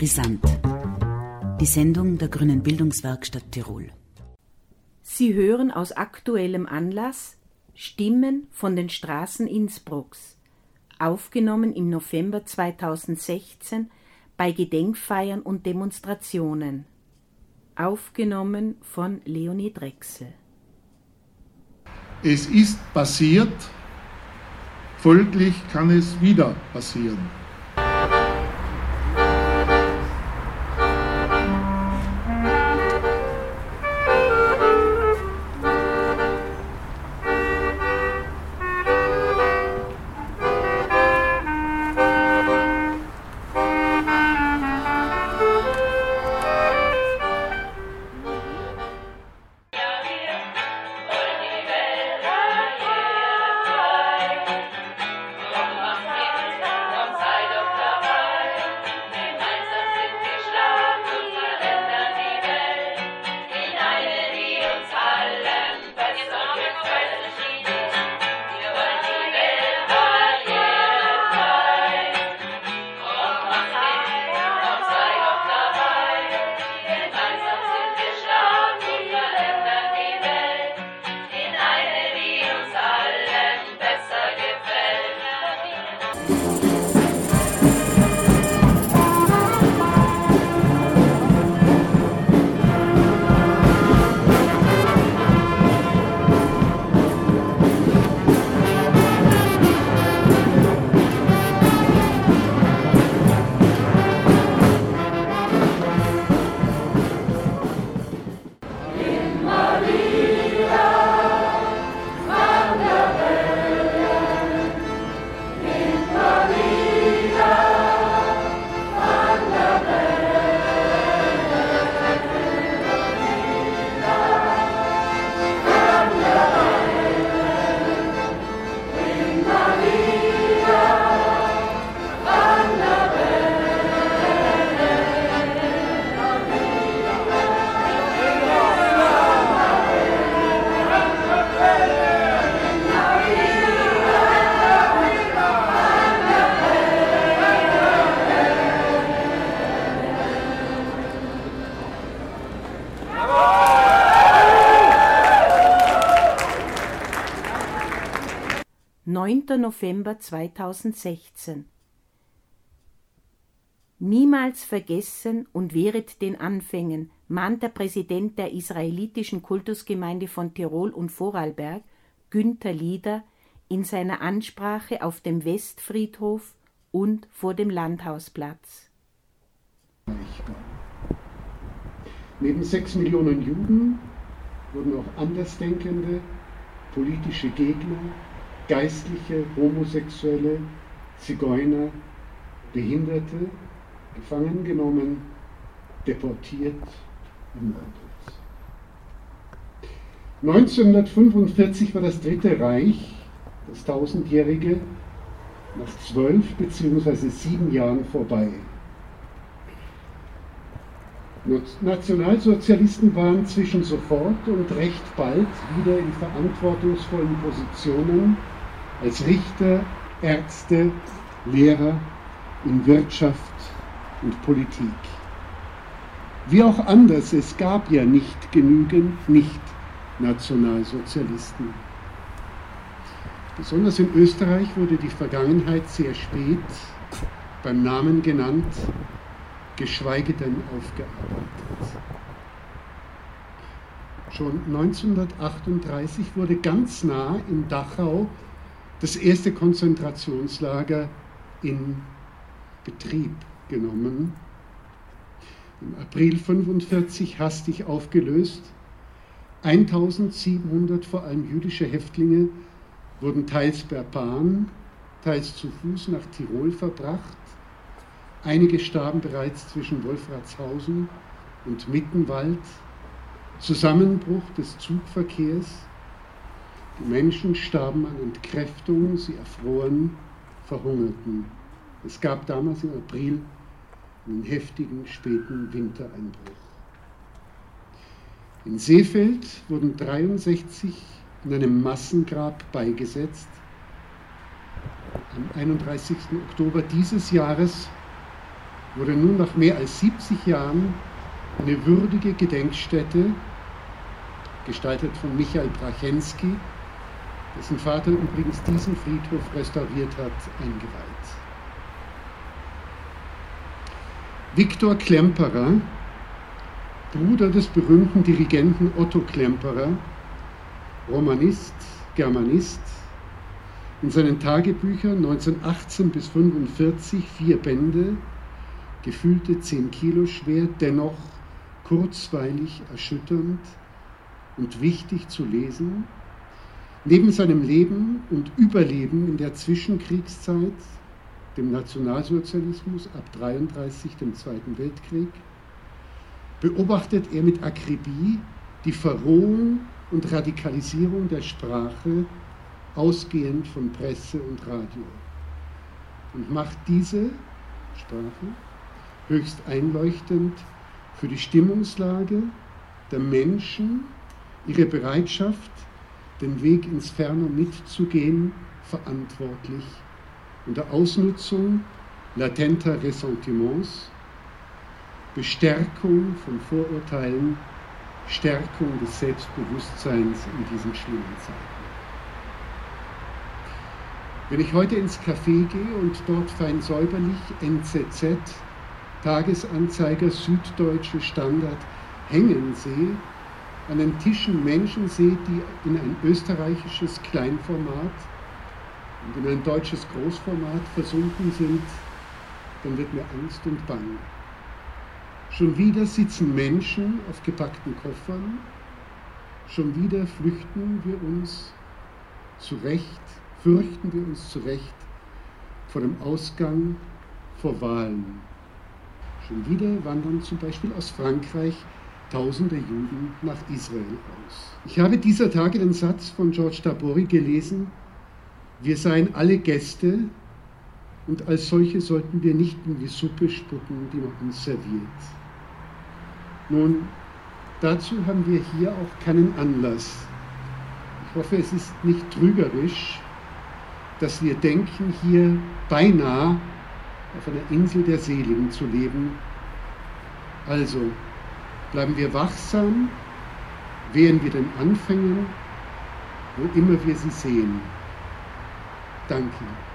Brisant. Die Sendung der Grünen Bildungswerkstatt Tirol. Sie hören aus aktuellem Anlass Stimmen von den Straßen Innsbrucks, aufgenommen im November 2016 bei Gedenkfeiern und Demonstrationen. Aufgenommen von Leonie Drechsel. Es ist passiert, folglich kann es wieder passieren. 9. November 2016 Niemals vergessen und wehret den Anfängen, mahnt der Präsident der israelitischen Kultusgemeinde von Tirol und Vorarlberg, Günther Lieder, in seiner Ansprache auf dem Westfriedhof und vor dem Landhausplatz. Neben sechs Millionen Juden wurden auch Andersdenkende, politische Gegner, Geistliche, Homosexuelle, Zigeuner, Behinderte gefangen genommen, deportiert, ermordet. 1945 war das Dritte Reich, das tausendjährige, nach zwölf bzw. sieben Jahren vorbei. Nationalsozialisten waren zwischen sofort und recht bald wieder in verantwortungsvollen Positionen als Richter, Ärzte, Lehrer in Wirtschaft und Politik. Wie auch anders, es gab ja nicht genügend Nicht-Nationalsozialisten. Besonders in Österreich wurde die Vergangenheit sehr spät beim Namen genannt, geschweige denn aufgearbeitet. Schon 1938 wurde ganz nah in Dachau das erste Konzentrationslager in Betrieb genommen. Im April 1945 hastig aufgelöst. 1700 vor allem jüdische Häftlinge wurden teils per Bahn, teils zu Fuß nach Tirol verbracht. Einige starben bereits zwischen Wolfratshausen und Mittenwald. Zusammenbruch des Zugverkehrs Menschen starben an Entkräftung, sie erfroren, verhungerten. Es gab damals im April einen heftigen späten Wintereinbruch. In Seefeld wurden 63 in einem Massengrab beigesetzt. Am 31. Oktober dieses Jahres wurde nun nach mehr als 70 Jahren eine würdige Gedenkstätte, gestaltet von Michael Brachensky, dessen Vater übrigens diesen Friedhof restauriert hat, eingeweiht. Viktor Klemperer, Bruder des berühmten Dirigenten Otto Klemperer, Romanist, Germanist, in seinen Tagebüchern 1918 bis 1945 vier Bände, gefühlte 10 Kilo schwer, dennoch kurzweilig, erschütternd und wichtig zu lesen. Neben seinem Leben und Überleben in der Zwischenkriegszeit, dem Nationalsozialismus ab 1933, dem Zweiten Weltkrieg, beobachtet er mit Akribie die Verrohung und Radikalisierung der Sprache, ausgehend von Presse und Radio, und macht diese Sprache höchst einleuchtend für die Stimmungslage der Menschen, ihre Bereitschaft, den Weg ins Ferne mitzugehen, verantwortlich unter Ausnutzung latenter Ressentiments, Bestärkung von Vorurteilen, Stärkung des Selbstbewusstseins in diesen schlimmen Zeiten. Wenn ich heute ins Café gehe und dort fein säuberlich NZZ Tagesanzeiger Süddeutsche Standard hängen sehe, an den Tischen Menschen sehe, die in ein österreichisches Kleinformat und in ein deutsches Großformat versunken sind, dann wird mir Angst und Bang. Schon wieder sitzen Menschen auf gepackten Koffern, schon wieder flüchten wir uns zurecht, fürchten wir uns zurecht vor dem Ausgang, vor Wahlen. Schon wieder wandern zum Beispiel aus Frankreich tausende Juden nach Israel aus. Ich habe dieser Tage den Satz von George Tabori gelesen, wir seien alle Gäste und als solche sollten wir nicht in die Suppe spucken, die man uns serviert. Nun, dazu haben wir hier auch keinen Anlass. Ich hoffe, es ist nicht trügerisch, dass wir denken, hier beinahe auf einer Insel der Seligen zu leben. Also bleiben wir wachsam, wehren wir den Anfängen, wo immer wir sie sehen. Danke.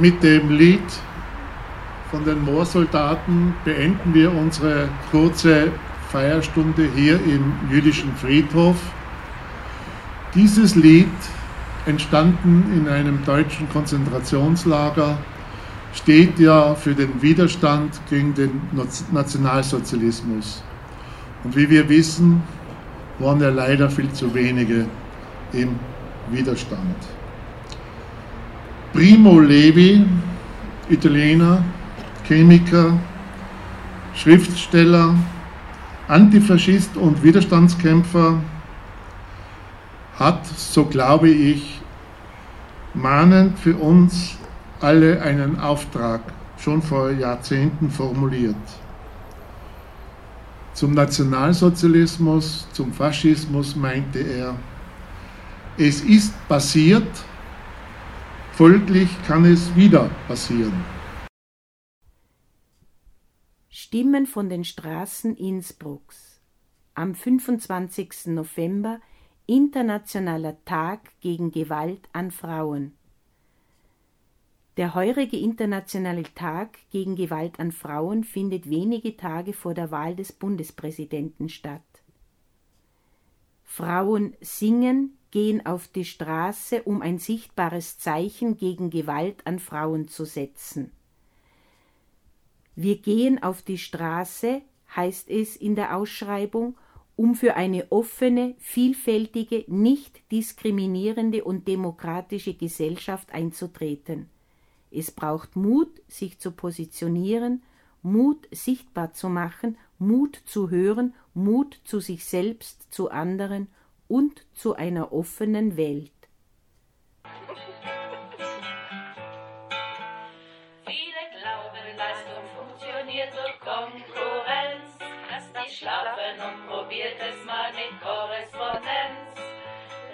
Mit dem Lied von den Moorsoldaten beenden wir unsere kurze Feierstunde hier im jüdischen Friedhof. Dieses Lied, entstanden in einem deutschen Konzentrationslager, steht ja für den Widerstand gegen den Nationalsozialismus. Und wie wir wissen, waren ja leider viel zu wenige im Widerstand. Primo Levi, Italiener, Chemiker, Schriftsteller, Antifaschist und Widerstandskämpfer, hat, so glaube ich, mahnend für uns alle einen Auftrag schon vor Jahrzehnten formuliert. Zum Nationalsozialismus, zum Faschismus meinte er, es ist passiert, folglich kann es wieder passieren. Stimmen von den Straßen Innsbrucks. Am 25. November Internationaler Tag gegen Gewalt an Frauen. Der heurige Internationale Tag gegen Gewalt an Frauen findet wenige Tage vor der Wahl des Bundespräsidenten statt. Frauen singen, gehen auf die Straße, um ein sichtbares Zeichen gegen Gewalt an Frauen zu setzen. Wir gehen auf die Straße, heißt es in der Ausschreibung, um für eine offene, vielfältige, nicht diskriminierende und demokratische Gesellschaft einzutreten. Es braucht Mut, sich zu positionieren, Mut sichtbar zu machen, Mut zu hören, Mut zu sich selbst, zu anderen und zu einer offenen Welt. Viele glauben, Leistung funktioniert durch Konkurrenz. Lasst die schlafen und probiert es mal mit Korrespondenz.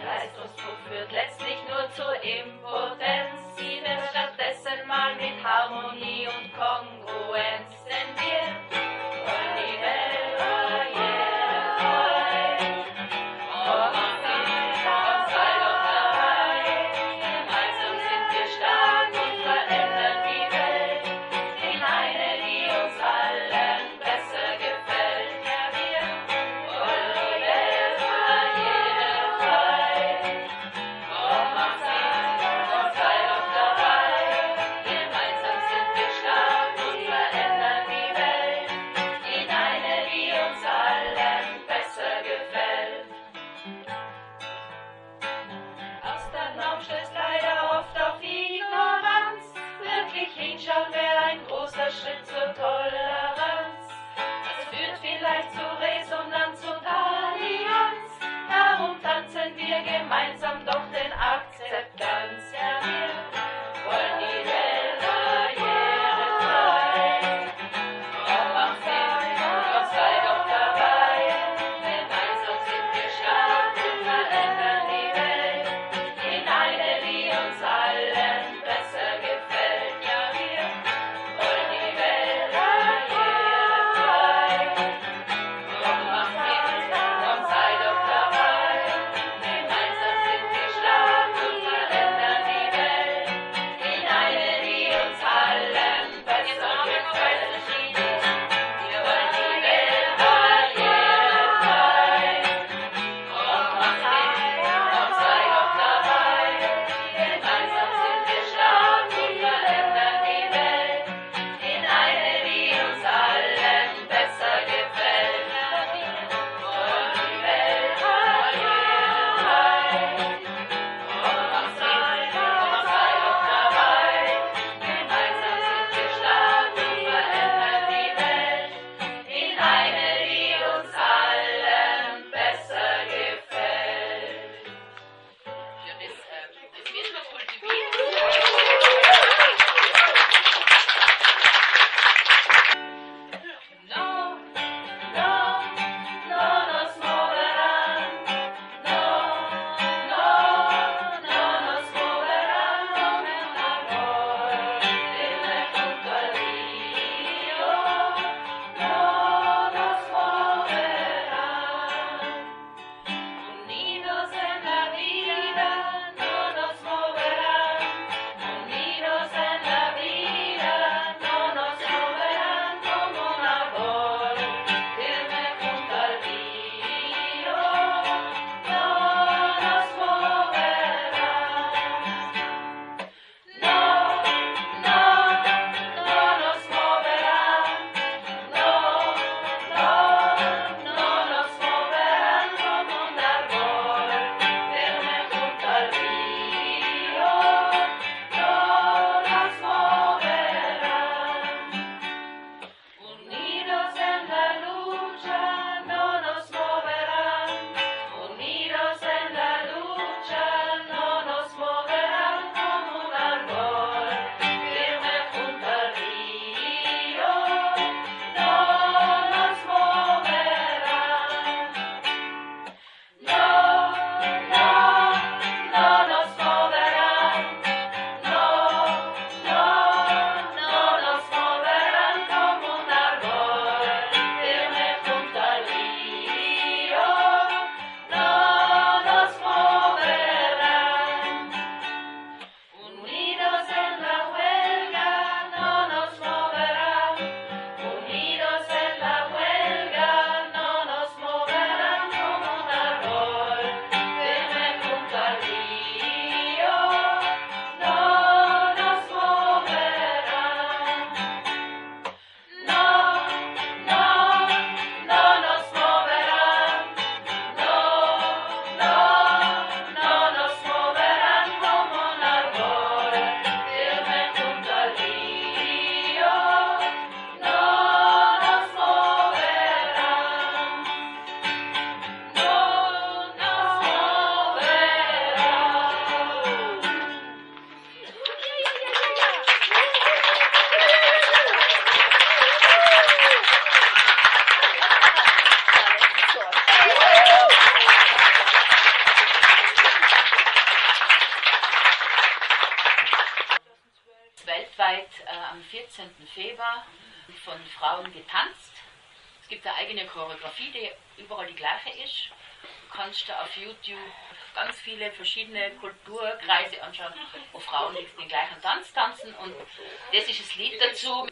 Leistungsdruck führt letztlich nur zur Impotenz. Sie wird stattdessen mal mit Harmonie und Kongruenz. Choreografie, die überall die gleiche ist. Du kannst da auf YouTube ganz viele verschiedene Kulturkreise anschauen, wo Frauen den gleichen Tanz tanzen und das ist das Lied dazu.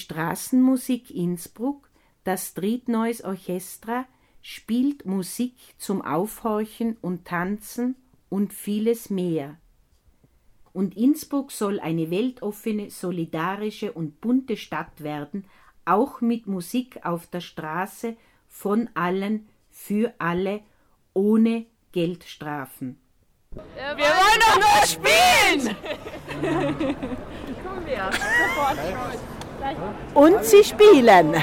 Straßenmusik Innsbruck, das Street Noise Orchestra, spielt Musik zum Aufhorchen und Tanzen und vieles mehr. Und Innsbruck soll eine weltoffene, solidarische und bunte Stadt werden, auch mit Musik auf der Straße, von allen, für alle, ohne Geldstrafen. Wir wollen doch nur spielen! Und sie spielen.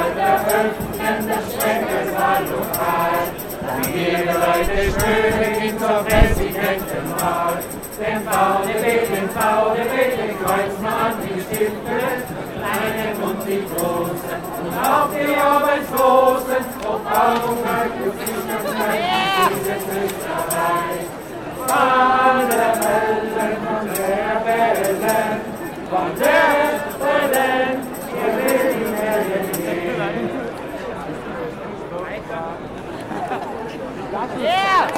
Wird sie bald eröffnen, das Schenkelsaal lokal, wie jede Leute Königin zur Präsidentenwahl. Den VDB, den VDB, den kreuzen an die Stifte, kleinen und die großen, und auch die Arbeitslosen, ob Bauung, diese Flüsterei. Von der Wellen, von der Wellen, von der Wellen, wir Ja,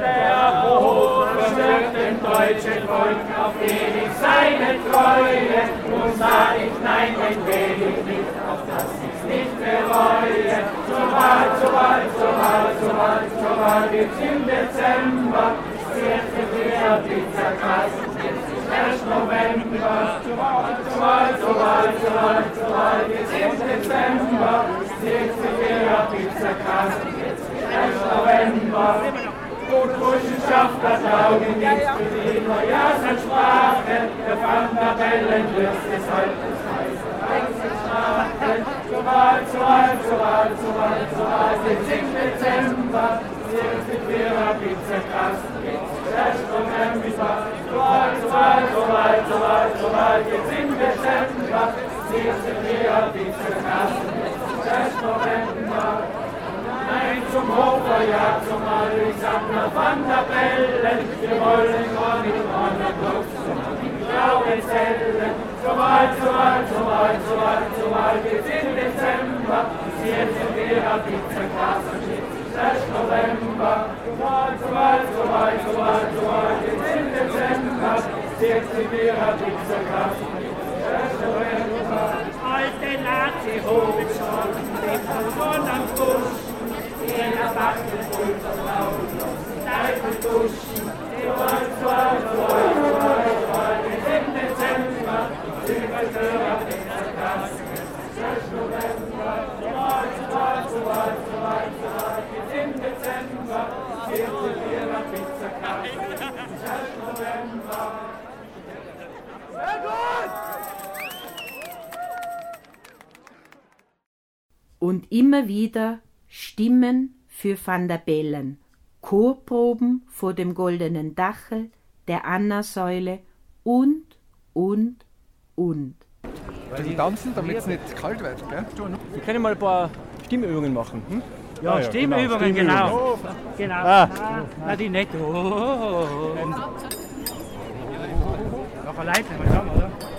der Hof verwirrt dem Volk auf ewig seine Treue und sag ich nein, den will ich nicht, auf dass ich's nicht bereue. Wahl, zur Wahl, zur Wahl gibt's im Dezember, das erste der Pizzakasten, jetzt ist erst November. Zur Wahl, zur Wahl, zur Wahl, zur Wahl, zur Wahl gibt's im Dezember, das erste der Pizzakasten, jetzt ist erst November. Und Burschenschaft hat Augen nicht für die Neujahrsansprache. Der Pfandabellen wirst es heute. Zur Wahl, zur Wahl, zur Wahl, zur Wahl, zur Wahl, jetzt im Dezember. Jetzt mit ihrer Pizzakasten, Dezember, sie jetzt in der Pizza Klasse 6. November, soweit, soweit, soweit, soweit, soweit, im Dezember, 14 Lehrer, Dixer November, als Nazi hochgeschossen, den Verwon am Busch, den erwachten Pulver draußen, Seife duschen, soweit, soweit, soweit, soweit, soweit, im Dezember, Silvester, und immer wieder Stimmen für Van der Bellen, Chorproben vor dem goldenen Dachel, der Anna-Säule und, und, und. Die tanzen, damit es nicht kalt wird, gell? Wir können mal ein paar Stimmübungen machen. Hm? Ja, Ah ja, Stimmübungen, genau, genau. Genau. Ah. Na, die nicht. Oh, oh, oh. Noch eine Leiter, mal sagen, oder?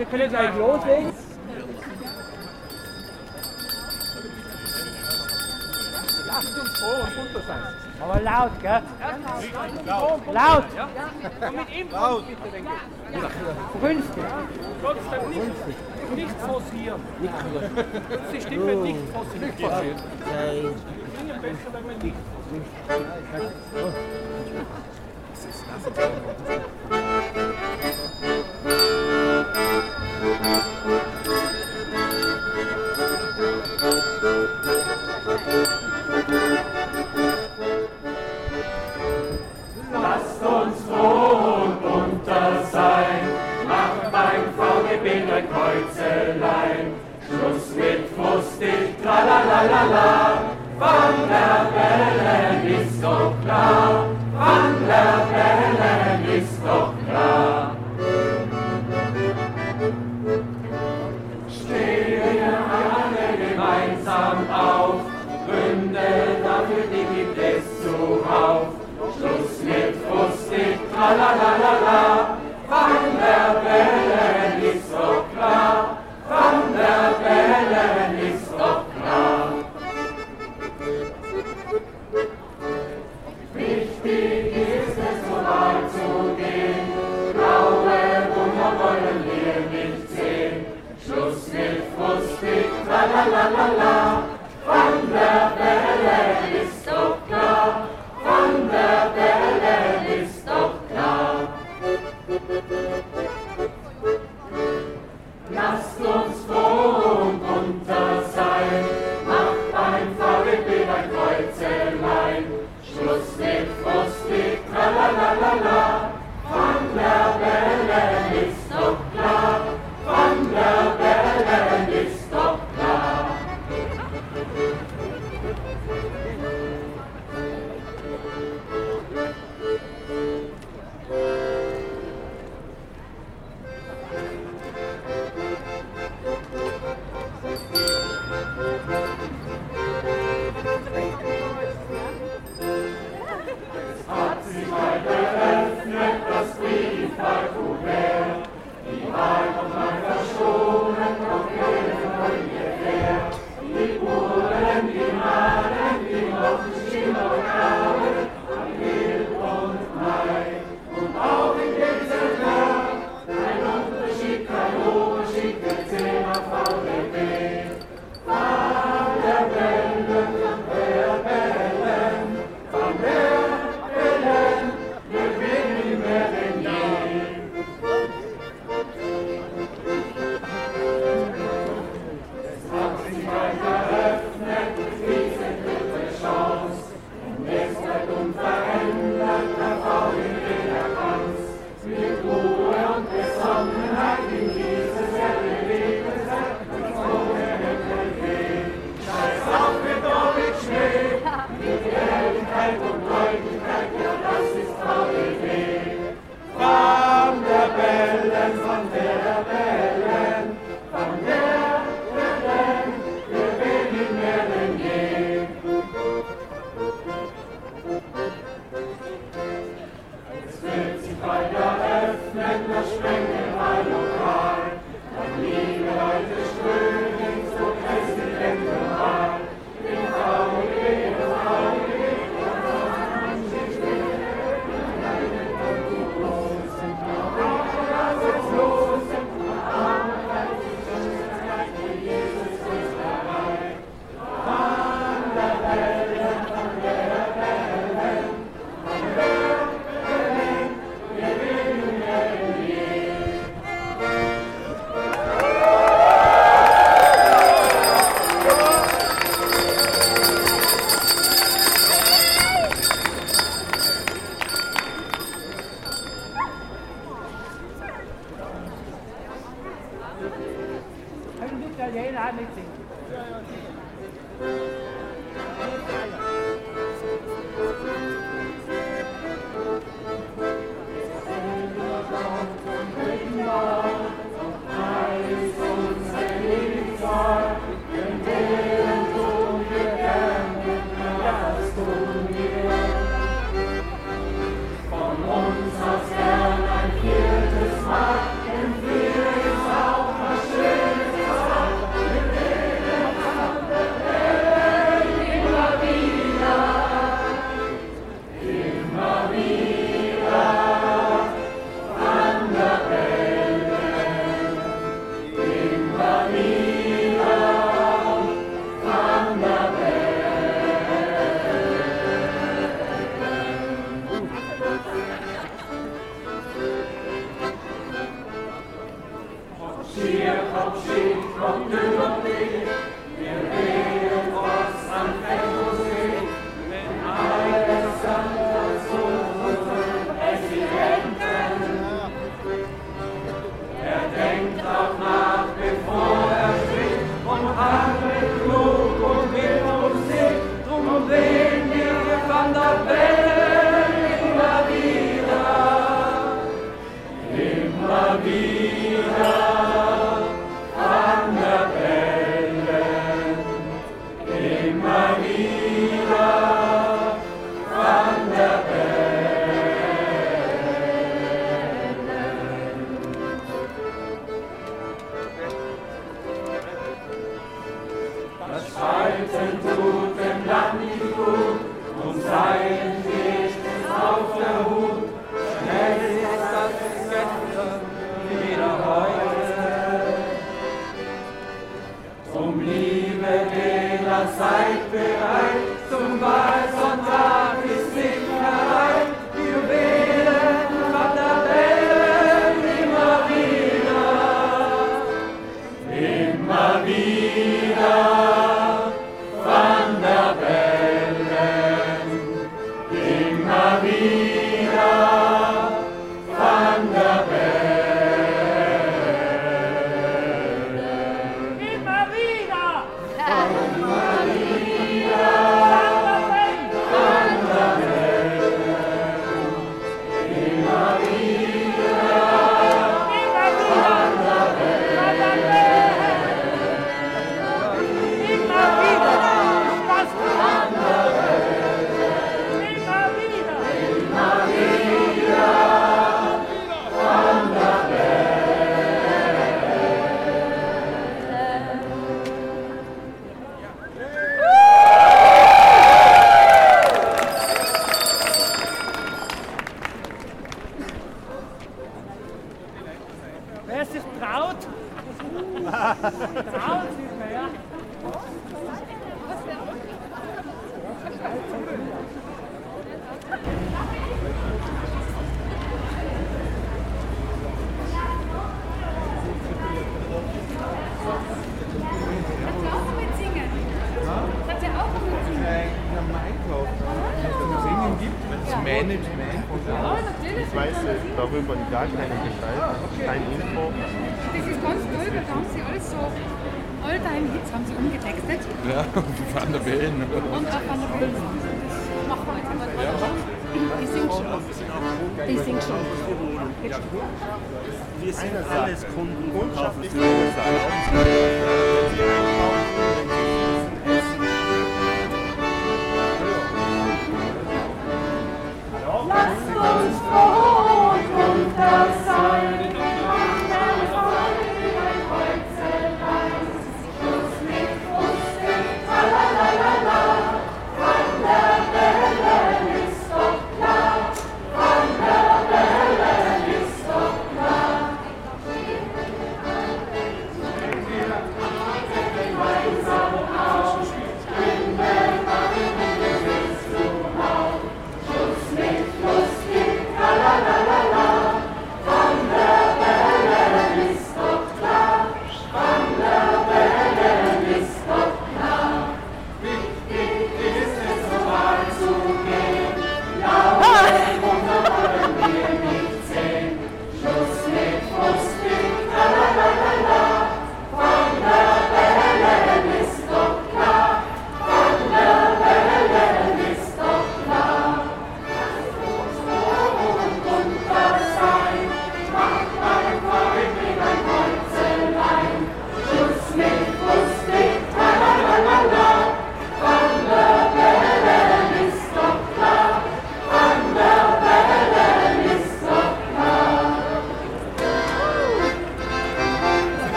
Wir können gleich loslegen. Lasst uns froh und munter sein. Aber laut, gell? Laut! Und mit ihm laut. bitte, denke ich. Günstig. Trotzdem nicht, nicht forcieren. Die Stimme nicht forcieren. Nicht forcieren. Dinge besser, wenn man nicht Lasst uns froh und munter sein, macht beim VGB ein Kreuzelein. Schluss mit frustig, tralalala, von der Wellen ist doch klar, Abschied von Dürrenweg,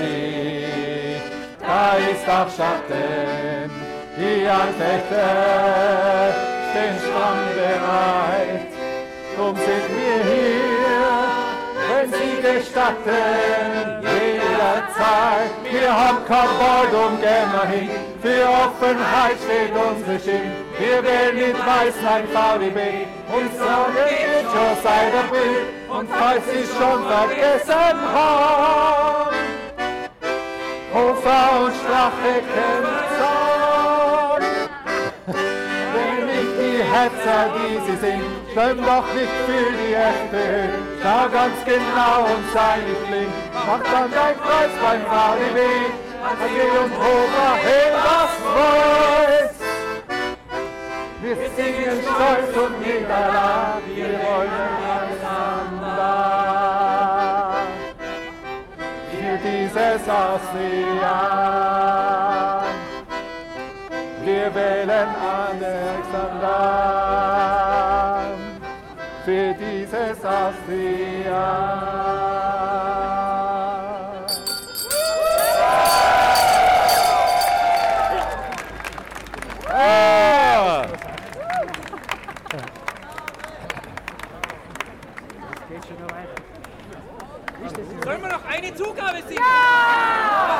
liegt, da ist auch Schatten. Die Anfechter stehen stramm bereit. Drum sind wir hier, wenn Sie gestatten, jederzeit. Wir haben kein Wort und hin. Für Offenheit steht unsere Schild. Wir wählen mit Weißlein VDB und sagen, jetzt schon sei der Bild. Und falls Sie schon vergessen haben, Hofer und Strache Zorn. Wenn nicht die Hetzer, die sie sind, stimmt doch nicht für die FPÖ. Schau ganz genau und sei nicht blind, mach dann dein Kreuz beim VDB. AG und Hofer, hey, was freut's! Wir singen stolz und miteinander, wir wollen dieses ASEAN. Wir wählen Alexander für dieses ASEAN. Sollen wir noch eine Zugabe singen? Ja!